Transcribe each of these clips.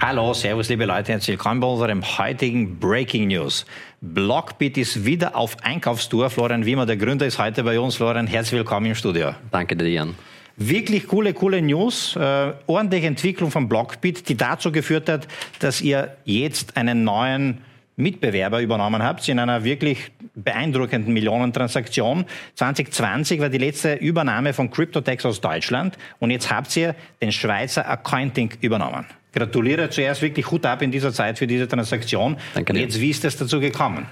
Hallo, servus liebe Leute, herzlich willkommen bei unserem heutigen Breaking News. Blockbit ist wieder auf Einkaufstour. Florian Wiemer, der Gründer, ist heute bei uns. Florian, herzlich willkommen im Studio. Danke dir, Jan. Wirklich coole, coole News. Äh, ordentliche Entwicklung von Blockbit, die dazu geführt hat, dass ihr jetzt einen neuen Mitbewerber übernommen habt in einer wirklich beeindruckenden Millionentransaktion. 2020 war die letzte Übernahme von Cryptotex aus Deutschland und jetzt habt ihr den Schweizer Accounting übernommen. Gratuliere zuerst wirklich Hut ab in dieser Zeit für diese Transaktion. Danke dir. Und jetzt, wie ist es dazu gekommen?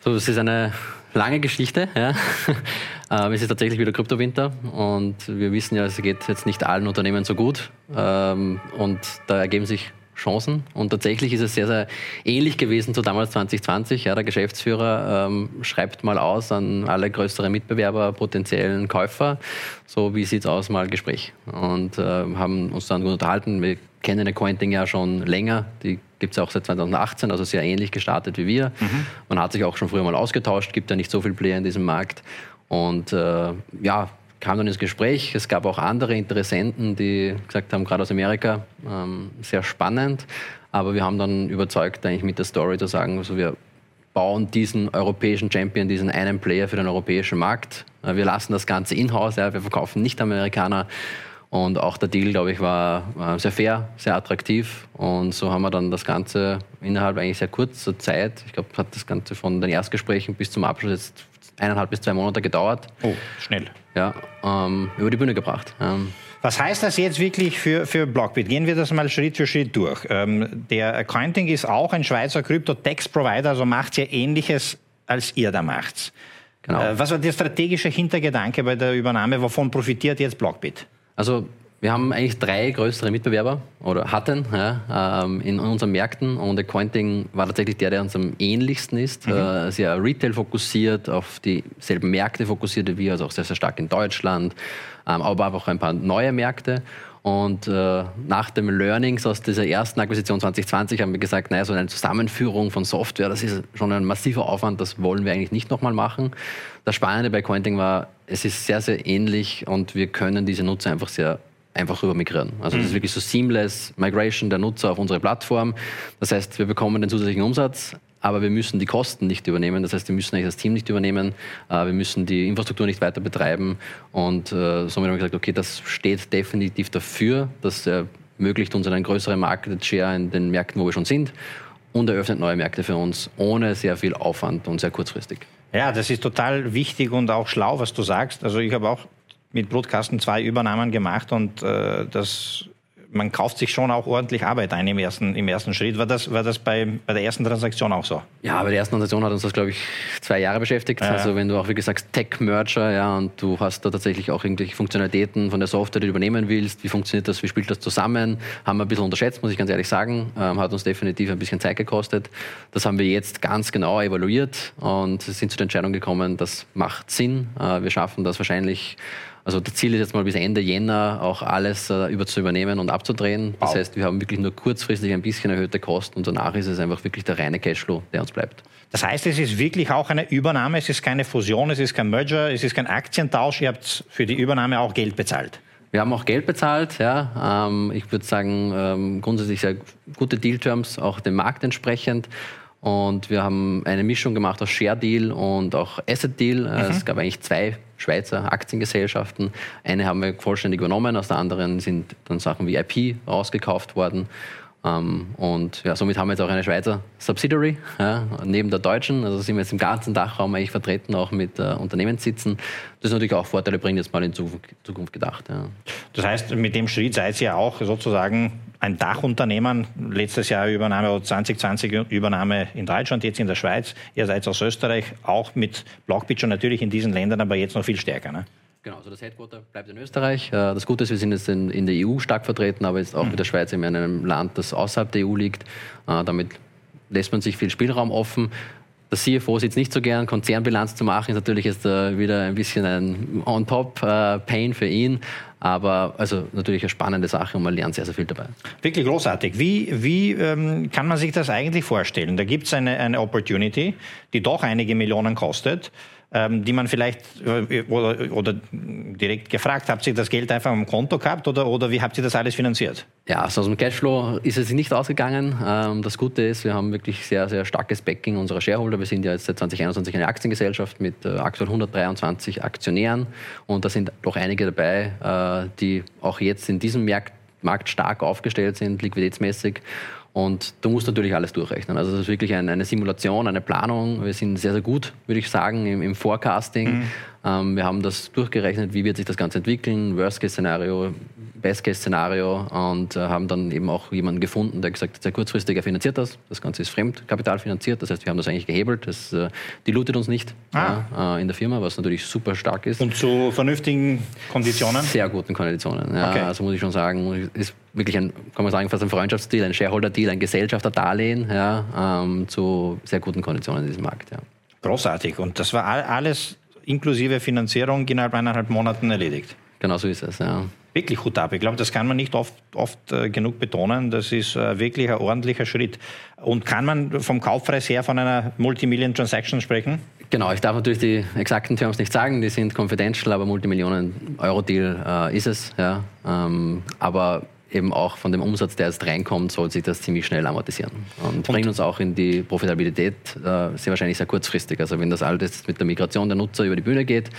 So, es ist eine lange Geschichte. Ja. Ähm, es ist tatsächlich wieder Kryptowinter und wir wissen ja, es geht jetzt nicht allen Unternehmen so gut. Ähm, und da ergeben sich Chancen. Und tatsächlich ist es sehr, sehr ähnlich gewesen zu damals 2020. Ja, der Geschäftsführer ähm, schreibt mal aus an alle größeren Mitbewerber, potenziellen Käufer, so wie sieht es aus, mal Gespräch. Und äh, haben uns dann gut unterhalten. Kennen Accounting ja schon länger. Die gibt es auch seit 2018, also sehr ähnlich gestartet wie wir. Mhm. Man hat sich auch schon früher mal ausgetauscht, gibt ja nicht so viele Player in diesem Markt. Und äh, ja, kam dann ins Gespräch. Es gab auch andere Interessenten, die gesagt haben, gerade aus Amerika, ähm, sehr spannend. Aber wir haben dann überzeugt, eigentlich mit der Story zu sagen, also wir bauen diesen europäischen Champion, diesen einen Player für den europäischen Markt. Äh, wir lassen das Ganze in-house, ja, wir verkaufen nicht Amerikaner. Und auch der Deal, glaube ich, war, sehr fair, sehr attraktiv. Und so haben wir dann das Ganze innerhalb eigentlich sehr kurzer Zeit, ich glaube, hat das Ganze von den Erstgesprächen bis zum Abschluss jetzt eineinhalb bis zwei Monate gedauert. Oh, schnell. Ja, ähm, über die Bühne gebracht. Ähm, was heißt das jetzt wirklich für, für Blockbit? Gehen wir das mal Schritt für Schritt durch. Ähm, der Accounting ist auch ein Schweizer Krypto-Tax-Provider, also macht ja Ähnliches, als ihr da macht. Genau. Äh, was war der strategische Hintergedanke bei der Übernahme? Wovon profitiert jetzt Blockbit? Also wir haben eigentlich drei größere Mitbewerber oder hatten ja, ähm, in unseren Märkten und Accounting war tatsächlich der, der uns am ähnlichsten ist. Mhm. Äh, sehr Retail fokussiert, auf dieselben Märkte fokussiert wie wir, also auch sehr, sehr stark in Deutschland, ähm, aber auch ein paar neue Märkte. Und äh, nach dem Learnings aus dieser ersten Akquisition 2020 haben wir gesagt, naja, so eine Zusammenführung von Software, das ist schon ein massiver Aufwand, das wollen wir eigentlich nicht nochmal machen. Das Spannende bei Cointing war, es ist sehr, sehr ähnlich und wir können diese Nutzer einfach sehr einfach rüber migrieren. Also das ist mhm. wirklich so seamless Migration der Nutzer auf unsere Plattform. Das heißt, wir bekommen den zusätzlichen Umsatz, aber wir müssen die Kosten nicht übernehmen. Das heißt, wir müssen eigentlich das Team nicht übernehmen, äh, wir müssen die Infrastruktur nicht weiter betreiben und äh, somit haben wir gesagt, okay, das steht definitiv dafür, das ermöglicht uns einen größeren Market Share in den Märkten, wo wir schon sind und eröffnet neue Märkte für uns ohne sehr viel Aufwand und sehr kurzfristig. Ja, das ist total wichtig und auch schlau, was du sagst. Also ich habe auch mit Brutkasten zwei Übernahmen gemacht und äh, das man kauft sich schon auch ordentlich Arbeit ein im ersten, im ersten Schritt. War das, war das bei, bei der ersten Transaktion auch so? Ja, bei der ersten Transaktion hat uns das, glaube ich, zwei Jahre beschäftigt. Ja. Also wenn du auch, wie gesagt, Tech-Merger, ja, und du hast da tatsächlich auch irgendwelche Funktionalitäten von der Software, die du übernehmen willst, wie funktioniert das, wie spielt das zusammen, haben wir ein bisschen unterschätzt, muss ich ganz ehrlich sagen. Ähm, hat uns definitiv ein bisschen Zeit gekostet. Das haben wir jetzt ganz genau evaluiert und sind zu der Entscheidung gekommen, das macht Sinn. Äh, wir schaffen das wahrscheinlich also das Ziel ist jetzt mal bis Ende Jänner auch alles äh, über zu übernehmen und abzudrehen. Das wow. heißt, wir haben wirklich nur kurzfristig ein bisschen erhöhte Kosten und danach ist es einfach wirklich der reine Cashflow, der uns bleibt. Das heißt, es ist wirklich auch eine Übernahme, es ist keine Fusion, es ist kein Merger, es ist kein Aktientausch. Ihr habt für die Übernahme auch Geld bezahlt. Wir haben auch Geld bezahlt, ja. Ähm, ich würde sagen, ähm, grundsätzlich sehr gute Deal-Terms, auch dem Markt entsprechend. Und wir haben eine Mischung gemacht aus Share Deal und auch Asset Deal. Mhm. Es gab eigentlich zwei Schweizer Aktiengesellschaften. Eine haben wir vollständig übernommen, aus der anderen sind dann Sachen wie IP rausgekauft worden. Ähm, und ja, somit haben wir jetzt auch eine Schweizer Subsidiary ja, neben der deutschen. Also sind wir jetzt im ganzen Dachraum eigentlich vertreten, auch mit äh, Unternehmenssitzen. Das ist natürlich auch Vorteile bringt, jetzt mal in Zukunft gedacht. Ja. Das heißt, mit dem Schritt seid ihr auch sozusagen ein Dachunternehmen. Letztes Jahr Übernahme, 2020 Übernahme in Deutschland, jetzt in der Schweiz. Ihr seid aus Österreich, auch mit Blockbit schon natürlich in diesen Ländern, aber jetzt noch viel stärker. Ne? Genau, also das Headquarter bleibt in Österreich. Äh, das Gute ist, wir sind jetzt in, in der EU stark vertreten, aber jetzt auch mhm. mit der Schweiz in einem Land, das außerhalb der EU liegt. Äh, damit lässt man sich viel Spielraum offen. Der CFO sitzt nicht so gern, Konzernbilanz zu machen, ist natürlich jetzt äh, wieder ein bisschen ein On-Top-Pain für ihn. Aber also natürlich eine spannende Sache und man lernt sehr, sehr viel dabei. Wirklich großartig. Wie, wie ähm, kann man sich das eigentlich vorstellen? Da gibt es eine, eine Opportunity, die doch einige Millionen kostet. Ähm, die man vielleicht äh, oder, oder, direkt gefragt, habt ihr das Geld einfach am Konto gehabt oder, oder wie habt ihr das alles finanziert? Ja, also aus dem Cashflow ist es nicht ausgegangen. Ähm, das Gute ist, wir haben wirklich sehr, sehr starkes Backing unserer Shareholder. Wir sind ja jetzt seit 2021 eine Aktiengesellschaft mit äh, aktuell 123 Aktionären und da sind doch einige dabei, äh, die auch jetzt in diesem Markt stark aufgestellt sind, liquiditätsmäßig und du musst natürlich alles durchrechnen. Also das ist wirklich eine, eine Simulation, eine Planung. Wir sind sehr, sehr gut, würde ich sagen, im, im Forecasting. Mhm. Ähm, wir haben das durchgerechnet, wie wird sich das Ganze entwickeln, Worst-Case-Szenario, Best-Case-Szenario und äh, haben dann eben auch jemanden gefunden, der gesagt hat, sehr kurzfristig, er finanziert das. Das Ganze ist Fremdkapital finanziert, das heißt, wir haben das eigentlich gehebelt. Das äh, dilutet uns nicht ah. ja, äh, in der Firma, was natürlich super stark ist. Und zu vernünftigen Konditionen? Sehr guten Konditionen, ja. Okay. Also muss ich schon sagen, ist wirklich ein, kann man sagen, fast ein Freundschaftsdeal, ein Shareholder-Deal, ein Gesellschafterdarlehen ja, ähm, zu sehr guten Konditionen in diesem Markt. Ja. Großartig. Und das war alles inklusive Finanzierung innerhalb eineinhalb Monaten erledigt. Genau so ist es, ja. Wirklich gut ab. Ich glaube, das kann man nicht oft, oft äh, genug betonen. Das ist äh, wirklich ein ordentlicher Schritt. Und kann man vom Kaufpreis her von einer Multimillion Transaction sprechen? Genau, ich darf natürlich die exakten Terms nicht sagen, die sind confidential, aber Multimillionen-Euro-Deal äh, ist es. Ja. Ähm, aber eben auch von dem Umsatz, der jetzt reinkommt, soll sich das ziemlich schnell amortisieren. Und, und bringt uns auch in die Profitabilität äh, sehr wahrscheinlich sehr kurzfristig. Also wenn das alles mit der Migration der Nutzer über die Bühne geht,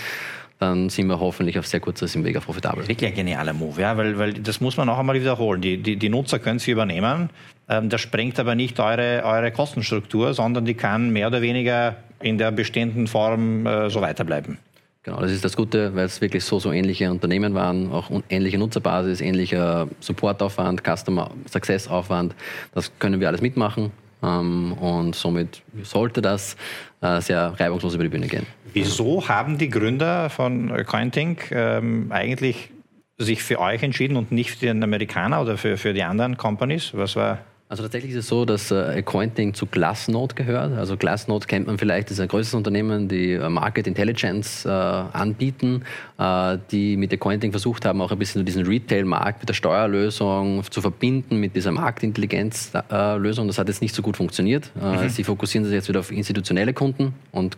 dann sind wir hoffentlich auf sehr kurzes im Weg profitabel. Wirklich ein genialer Move, ja, weil, weil das muss man auch einmal wiederholen. Die, die, die Nutzer können sie übernehmen. Ähm, das sprengt aber nicht eure, eure Kostenstruktur, sondern die kann mehr oder weniger in der bestehenden Form äh, so weiterbleiben. Genau, das ist das Gute, weil es wirklich so, so ähnliche Unternehmen waren, auch ähnliche Nutzerbasis, ähnlicher Supportaufwand, Customer Success Aufwand. Das können wir alles mitmachen. Ähm, und somit sollte das äh, sehr reibungslos über die Bühne gehen. Wieso haben die Gründer von Cointing ähm, eigentlich sich für euch entschieden und nicht für den Amerikaner oder für, für die anderen Companies? Was war also tatsächlich ist es so, dass äh, Accounting zu Glassnode gehört. Also Glassnode kennt man vielleicht, das ist ein größeres Unternehmen, die äh, Market Intelligence äh, anbieten, äh, die mit Accounting versucht haben, auch ein bisschen diesen Retail-Markt mit der Steuerlösung zu verbinden mit dieser Marktintelligenz-Lösung. das hat jetzt nicht so gut funktioniert. Äh, mhm. Sie fokussieren sich jetzt wieder auf institutionelle Kunden und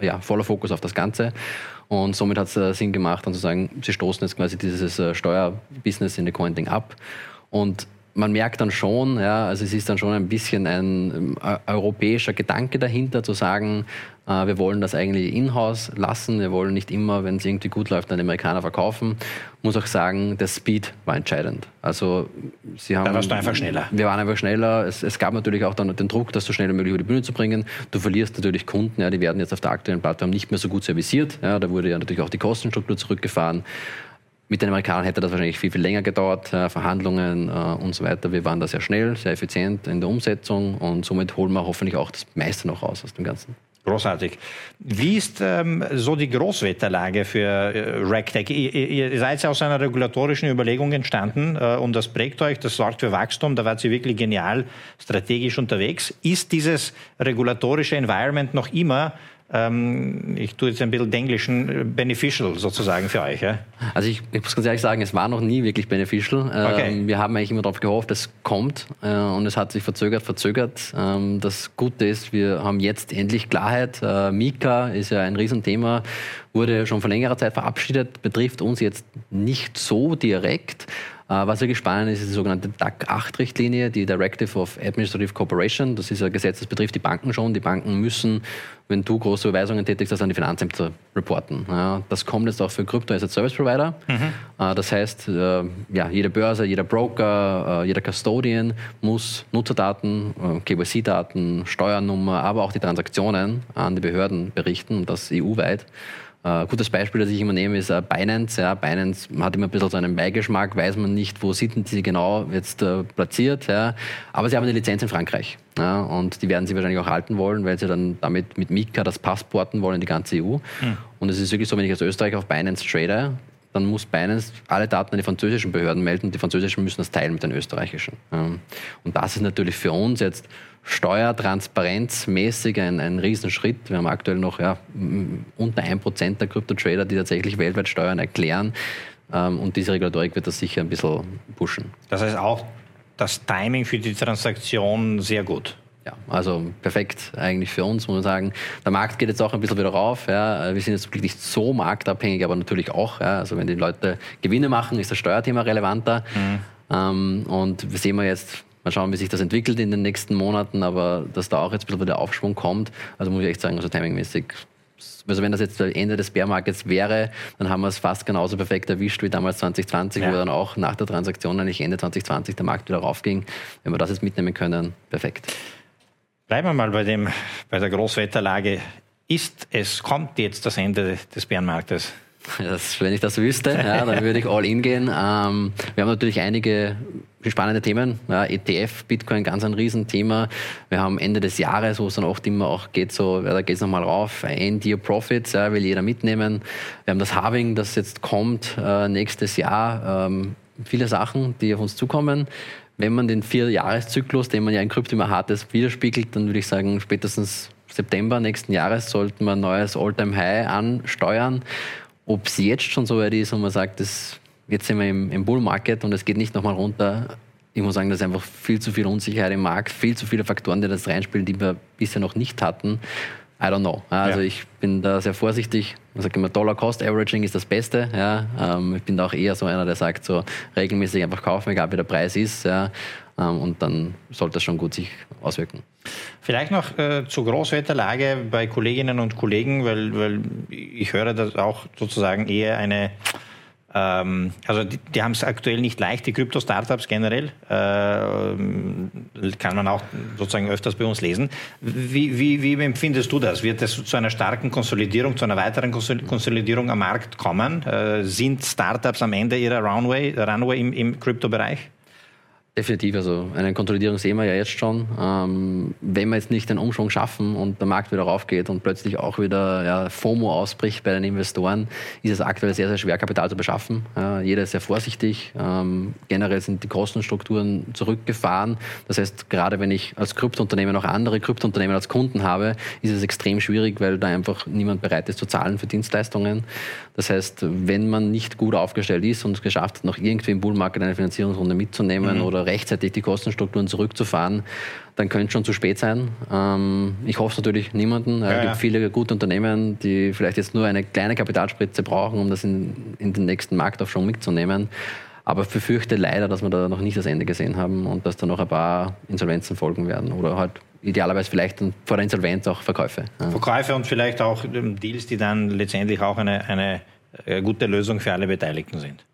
ja, voller Fokus auf das Ganze. Und somit hat es äh, Sinn gemacht, dann zu sagen, sie stoßen jetzt quasi dieses Steuerbusiness in Accounting ab. Und man merkt dann schon, ja, also es ist dann schon ein bisschen ein äh, europäischer Gedanke dahinter, zu sagen, äh, wir wollen das eigentlich in-house lassen, wir wollen nicht immer, wenn es irgendwie gut läuft, an Amerikaner verkaufen. Muss auch sagen, der Speed war entscheidend. Also sie haben. Da warst du einfach schneller. Wir waren einfach schneller. Es, es, gab natürlich auch dann den Druck, das so schnell wie möglich über die Bühne zu bringen. Du verlierst natürlich Kunden, ja, die werden jetzt auf der aktuellen Plattform nicht mehr so gut serviciert. Ja, da wurde ja natürlich auch die Kostenstruktur zurückgefahren. Mit den Amerikanern hätte das wahrscheinlich viel, viel länger gedauert, äh, Verhandlungen äh, und so weiter. Wir waren da sehr schnell, sehr effizient in der Umsetzung und somit holen wir hoffentlich auch das meiste noch raus aus dem Ganzen. Großartig. Wie ist ähm, so die Großwetterlage für äh, RegTech? Ihr, ihr, seid ja aus einer regulatorischen Überlegung entstanden äh, und das prägt euch, das sorgt für Wachstum, da wart ihr wirklich genial strategisch unterwegs. Ist dieses regulatorische Environment noch immer ähm, ich tue jetzt ein bisschen Englischen, äh, beneficial sozusagen für euch? Ja? Also ich, ich, muss ganz ehrlich sagen, es war noch nie wirklich beneficial. Ähm, okay. wir haben eigentlich immer darauf gehofft, es kommt äh, und es hat sich verzögert, verzögert. Ähm, das Gute ist, wir haben jetzt endlich Klarheit. Äh, Mika ist ja ein Riesenthema, wurde schon vor längerer Zeit verabschiedet, betrifft uns jetzt nicht so direkt. Äh, was wirklich spannend ist, ist die sogenannte DAC 8-Richtlinie, die Directive of Administrative Cooperation. Das ist ein Gesetz, das betrifft die Banken schon. Die Banken müssen, wenn du große Überweisungen tätigst, das an die Finanzämter reporten. Ja, das kommt jetzt auch für Krypto als Service Provider. Mhm. Äh, das heißt, äh, ja, jede Börse, jeder Broker, jeder Custodian muss Nutzerdaten, KYC-Daten, Steuernummer, aber auch die Transaktionen an die Behörden berichten und das EU-weit. Ein äh, gutes Beispiel, das ich immer nehme, ist uh, Binance. Ja, Binance hat immer ein bisschen so einen Beigeschmack, weiß man nicht, wo sind sie genau jetzt uh, platziert. Ja. Aber sie haben eine Lizenz in Frankreich. Ja, und die werden sie wahrscheinlich auch halten wollen, weil sie dann damit mit Mika das passporten wollen in die ganze EU. Hm. Und es ist wirklich so, wenn ich als Österreicher auf Binance trade, dann muss Binance alle Daten an die französischen Behörden melden und die französischen müssen das teilen mit den österreichischen. Und das ist natürlich für uns jetzt steuertransparenzmäßig ein, ein Riesenschritt. Wir haben aktuell noch ja, unter 1% der Krypto-Trader, die tatsächlich weltweit Steuern erklären. Ähm, und diese Regulatorik wird das sicher ein bisschen pushen. Das heißt auch, das Timing für die Transaktion sehr gut. Ja, also perfekt eigentlich für uns, muss man sagen. Der Markt geht jetzt auch ein bisschen wieder rauf. Ja. Wir sind jetzt wirklich nicht so marktabhängig, aber natürlich auch. Ja. Also wenn die Leute Gewinne machen, ist das Steuerthema relevanter. Mhm. Ähm, und wir sehen wir jetzt, mal schauen, wie sich das entwickelt in den nächsten Monaten, aber dass da auch jetzt ein bisschen wieder Aufschwung kommt, also muss ich echt sagen, also timingmäßig also wenn das jetzt das Ende des Bärmarkets wäre, dann haben wir es fast genauso perfekt erwischt wie damals 2020, ja. wo dann auch nach der Transaktion eigentlich Ende 2020 der Markt wieder raufging. Wenn wir das jetzt mitnehmen können, perfekt. Bleiben wir mal bei, dem, bei der Großwetterlage. Ist es, kommt jetzt das Ende des Bärenmarktes? Das, wenn ich das wüsste, ja, dann würde ich all in gehen. Ähm, wir haben natürlich einige spannende Themen. Ja, ETF, Bitcoin, ganz ein Riesenthema. Wir haben Ende des Jahres, wo es dann oft immer auch geht, so, ja, da geht es nochmal rauf. End Year Profits, ja, will jeder mitnehmen. Wir haben das Halving, das jetzt kommt äh, nächstes Jahr. Ähm, viele Sachen, die auf uns zukommen. Wenn man den Vier-Jahres-Zyklus, den man ja in Krypto immer hat, widerspiegelt, dann würde ich sagen, spätestens September nächsten Jahres sollten wir ein neues All-Time-High ansteuern. Ob es jetzt schon so weit ist und man sagt, das, jetzt sind wir im, im Bull-Market und es geht nicht nochmal runter, ich muss sagen, das ist einfach viel zu viel Unsicherheit im Markt, viel zu viele Faktoren, die das reinspielen, die wir bisher noch nicht hatten. I don't know. Also ja. ich bin da sehr vorsichtig. Man sagt immer, Dollar Cost Averaging ist das Beste. Ja. Ähm, ich bin da auch eher so einer, der sagt, so regelmäßig einfach kaufen, egal wie der Preis ist. Ja. Ähm, und dann sollte das schon gut sich auswirken. Vielleicht noch äh, zur Großwetterlage bei Kolleginnen und Kollegen, weil, weil ich höre das auch sozusagen eher eine ähm, also die, die haben es aktuell nicht leicht, die Krypto-Startups generell. Äh, kann man auch sozusagen öfters bei uns lesen. Wie, wie, wie empfindest du das? Wird es zu einer starken Konsolidierung, zu einer weiteren Konsolidierung am Markt kommen? Äh, sind Startups am Ende ihrer Runway, Runway im, im Krypto-Bereich? Definitiv, also eine Konsolidierung sehen wir ja jetzt schon. Ähm, wenn wir jetzt nicht den Umschwung schaffen und der Markt wieder raufgeht und plötzlich auch wieder ja, FOMO ausbricht bei den Investoren, ist es aktuell sehr, sehr schwer, Kapital zu beschaffen. Ja, jeder ist sehr vorsichtig. Ähm, generell sind die Kostenstrukturen zurückgefahren. Das heißt, gerade wenn ich als Kryptounternehmen noch andere Kryptounternehmen als Kunden habe, ist es extrem schwierig, weil da einfach niemand bereit ist zu zahlen für Dienstleistungen. Das heißt, wenn man nicht gut aufgestellt ist und es geschafft hat, noch irgendwie im Bullmarket eine Finanzierungsrunde mitzunehmen mhm. oder rechtzeitig die Kostenstrukturen zurückzufahren, dann könnte es schon zu spät sein. Ähm, ich hoffe es natürlich niemanden. Ja, es gibt ja. viele gute Unternehmen, die vielleicht jetzt nur eine kleine Kapitalspritze brauchen, um das in, in den nächsten Marktaufschwung mitzunehmen. Aber ich befürchte leider, dass wir da noch nicht das Ende gesehen haben und dass da noch ein paar Insolvenzen folgen werden oder halt idealerweise vielleicht vor der Insolvenz auch Verkäufe. Ja. Verkäufe und vielleicht auch Deals, die dann letztendlich auch eine, eine äh, gute Lösung für alle Beteiligten sind.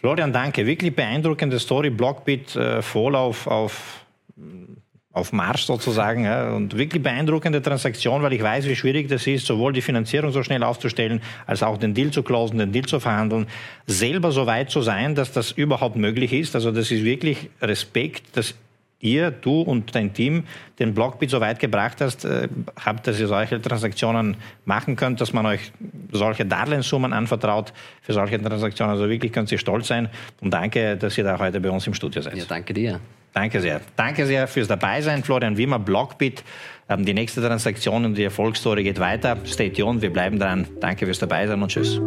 Florian, danke. Wirklich beeindruckende Story. Blockbit äh, voll auf, auf, auf Marsch sozusagen. Ja. Und wirklich beeindruckende Transaktion, weil ich weiß, wie schwierig das ist, sowohl die Finanzierung so schnell aufzustellen, als auch den Deal zu closen, den Deal zu verhandeln. Selber so weit zu sein, dass das überhaupt möglich ist. Also das ist wirklich Respekt, dass ihr, du und dein Team den Blockbit so weit gebracht hast, äh, habt, dass ihr solche Transaktionen machen könnt, dass man euch solche Darlehenssummen anvertraut für solche Transaktionen. Also wirklich könnt ihr stolz sein. Und danke, dass ihr da heute bei uns im Studio seid. Ja, danke dir. Danke sehr. Danke sehr fürs Dabeisein, Florian Wimmer, Blockbit. Ähm, die nächste Transaktion und die Erfolgsstory geht weiter. Stay tuned, wir bleiben dran. Danke fürs Dabeisein und tschüss.